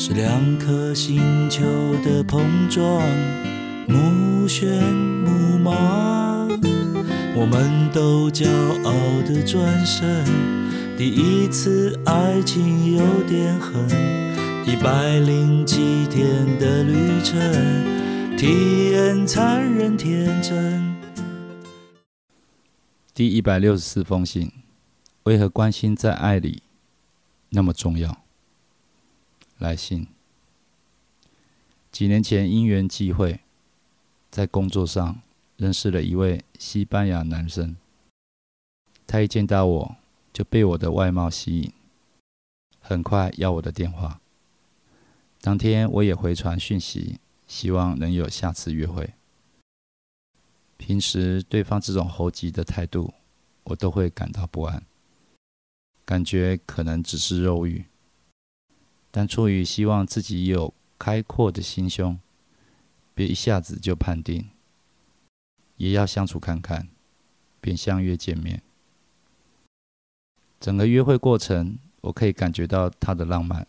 是两颗星球的碰撞，目眩目盲。我们都骄傲的转身，第一次爱情有点狠，一百零七天的旅程，体验残忍天真。第一百六十四封信，为何关心在爱里那么重要？来信，几年前因缘际会，在工作上认识了一位西班牙男生。他一见到我就被我的外貌吸引，很快要我的电话。当天我也回传讯息，希望能有下次约会。平时对方这种猴急的态度，我都会感到不安，感觉可能只是肉欲。但出于希望自己有开阔的心胸，别一下子就判定，也要相处看看，便相约见面。整个约会过程，我可以感觉到他的浪漫，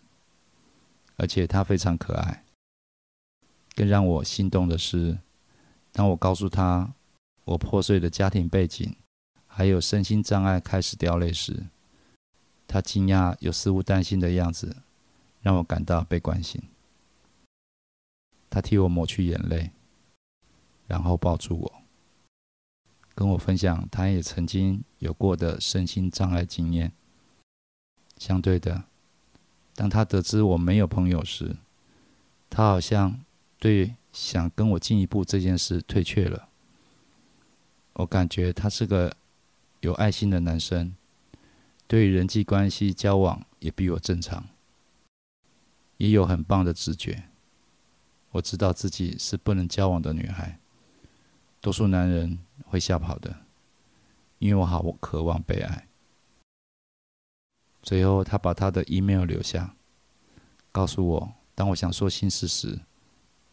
而且他非常可爱。更让我心动的是，当我告诉他我破碎的家庭背景，还有身心障碍开始掉泪时，他惊讶又似乎担心的样子，让我感到被关心。他替我抹去眼泪，然后抱住我，跟我分享他也曾经有过的身心障碍经验。相对的，当他得知我没有朋友时，他好像对想跟我进一步这件事退却了。我感觉他是个有爱心的男生，对人际关系交往也比我正常，也有很棒的直觉。我知道自己是不能交往的女孩，多数男人会吓跑的，因为我好渴望被爱。最后，他把他的 email 留下，告诉我，当我想说心事时，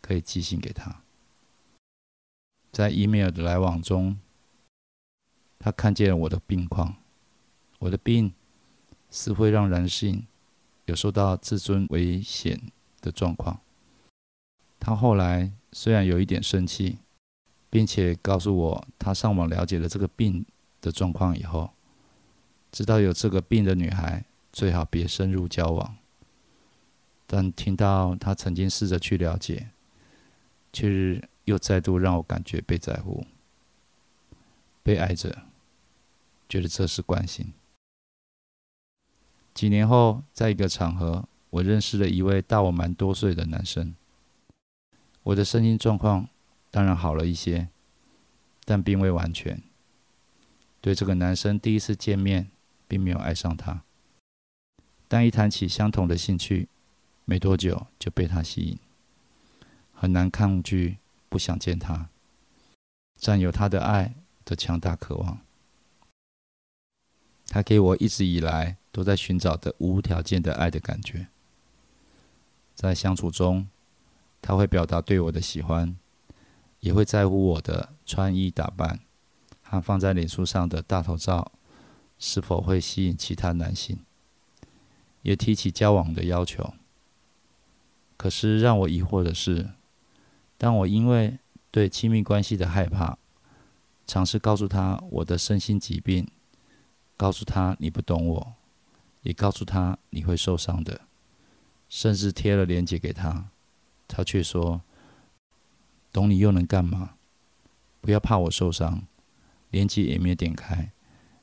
可以寄信给他。在 email 的来往中，他看见了我的病况，我的病是会让人性有受到自尊危险的状况。他后来虽然有一点生气，并且告诉我，他上网了解了这个病的状况以后，知道有这个病的女孩最好别深入交往。但听到他曾经试着去了解，却又再度让我感觉被在乎、被爱着，觉得这是关心。几年后，在一个场合，我认识了一位大我蛮多岁的男生。我的身心状况当然好了一些，但并未完全。对这个男生第一次见面，并没有爱上他，但一谈起相同的兴趣，没多久就被他吸引，很难抗拒不想见他，占有他的爱的强大渴望。他给我一直以来都在寻找的无条件的爱的感觉，在相处中。他会表达对我的喜欢，也会在乎我的穿衣打扮和放在脸书上的大头照是否会吸引其他男性，也提起交往的要求。可是让我疑惑的是，当我因为对亲密关系的害怕，尝试告诉他我的身心疾病，告诉他你不懂我，也告诉他你会受伤的，甚至贴了链接给他。他却说：“懂你又能干嘛？不要怕我受伤，连接也没点开，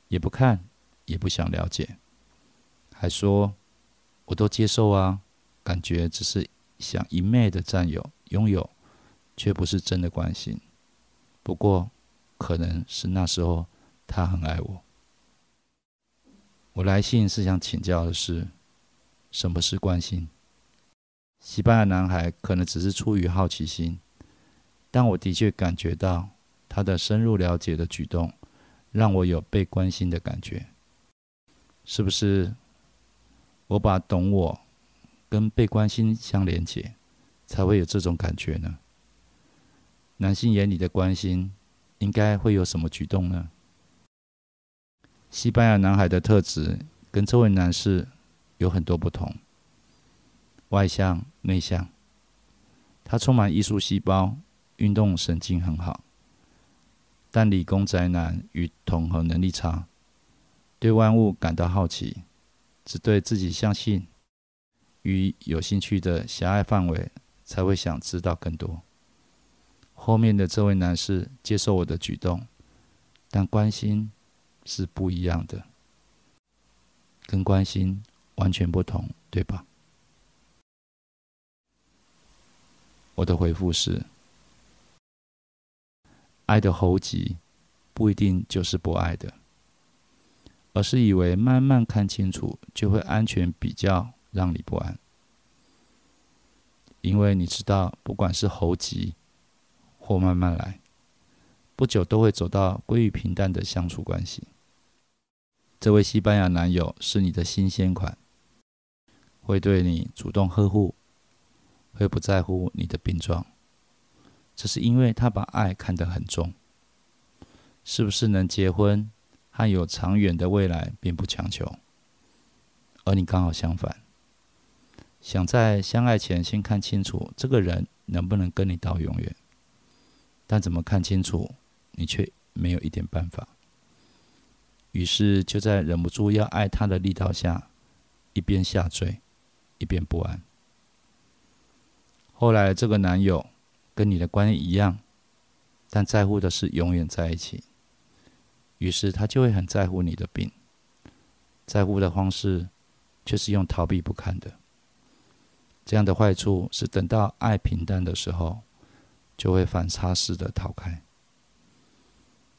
也不看，也不想了解，还说我都接受啊，感觉只是想一昧的占有、拥有，却不是真的关心。不过可能是那时候他很爱我。我来信是想请教的是，什么是关心？”西班牙男孩可能只是出于好奇心，但我的确感觉到他的深入了解的举动，让我有被关心的感觉。是不是我把懂我跟被关心相连接，才会有这种感觉呢？男性眼里的关心，应该会有什么举动呢？西班牙男孩的特质跟这位男士有很多不同。外向内向，他充满艺术细胞，运动神经很好，但理工宅男与统合能力差，对万物感到好奇，只对自己相信与有兴趣的狭隘范围才会想知道更多。后面的这位男士接受我的举动，但关心是不一样的，跟关心完全不同，对吧？我的回复是：爱的猴急，不一定就是不爱的，而是以为慢慢看清楚就会安全，比较让你不安。因为你知道，不管是猴急或慢慢来，不久都会走到归于平淡的相处关系。这位西班牙男友是你的新鲜款，会对你主动呵护。会不在乎你的病状，这是因为他把爱看得很重。是不是能结婚和有长远的未来，并不强求。而你刚好相反，想在相爱前先看清楚这个人能不能跟你到永远。但怎么看清楚，你却没有一点办法。于是就在忍不住要爱他的力道下，一边下坠，一边不安。后来，这个男友跟你的关系一样，但在乎的是永远在一起。于是他就会很在乎你的病，在乎的方式却是用逃避不堪的。这样的坏处是，等到爱平淡的时候，就会反差式的逃开。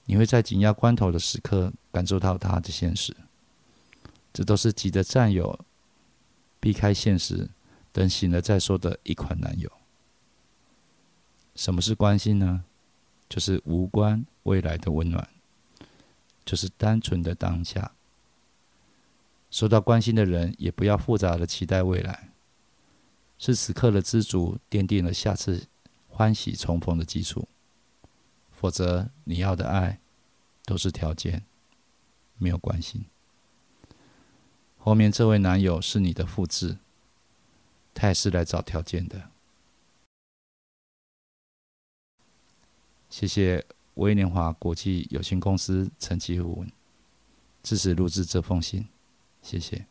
你会在紧要关头的时刻感受到他的现实。这都是急着占有、避开现实。等醒了再说的一款男友。什么是关心呢？就是无关未来的温暖，就是单纯的当下。受到关心的人也不要复杂的期待未来，是此刻的知足奠定了下次欢喜重逢的基础。否则，你要的爱都是条件，没有关心。后面这位男友是你的复制。他也是来找条件的。谢谢威廉华国际有限公司陈启武支持录制这封信，谢谢。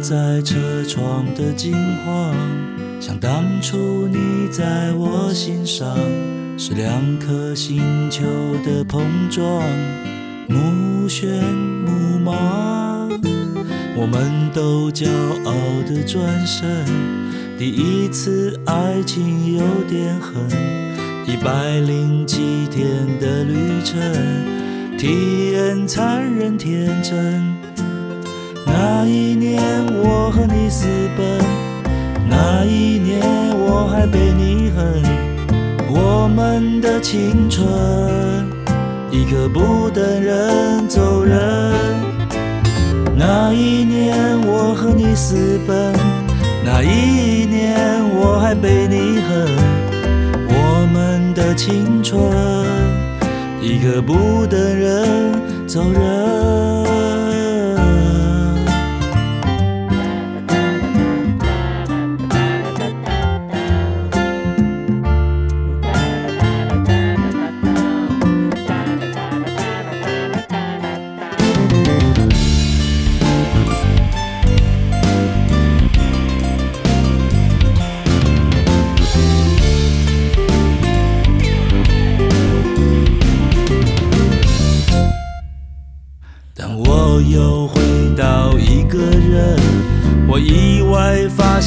在车窗的金黄，像当初你在我心上，是两颗星球的碰撞，目眩目盲。我们都骄傲的转身，第一次爱情有点狠，一百零几天的旅程，体验残忍天真。那一年我和你私奔，那一年我还被你恨。我们的青春，一刻不等人走人。那一年我和你私奔，那一年我还被你恨。我们的青春，一刻不等人走人。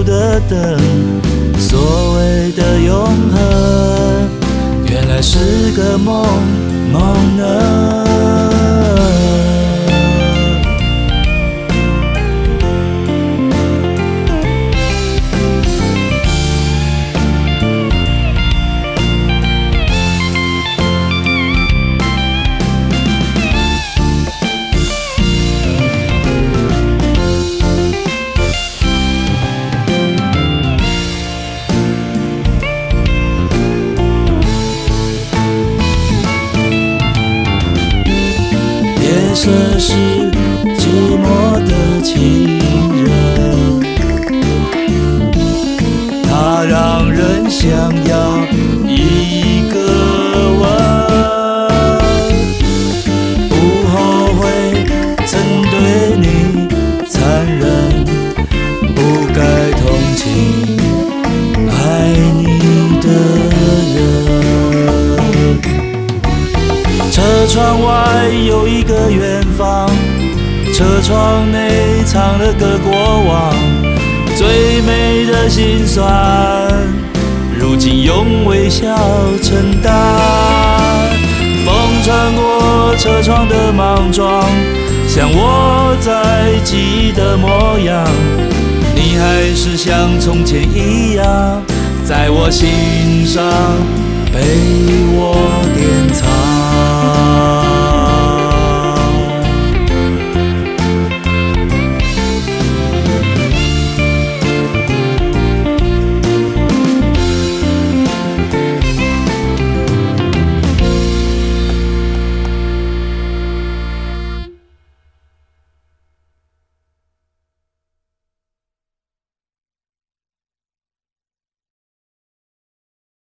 你辛苦的等。所谓的永恒，原来是个梦梦呢。夜色是寂寞的情人，它让人想要窗内藏了个过往，最美的心酸，如今用微笑承担。风穿过车窗的莽撞，像我在记忆的模样，你还是像从前一样，在我心上被我典藏。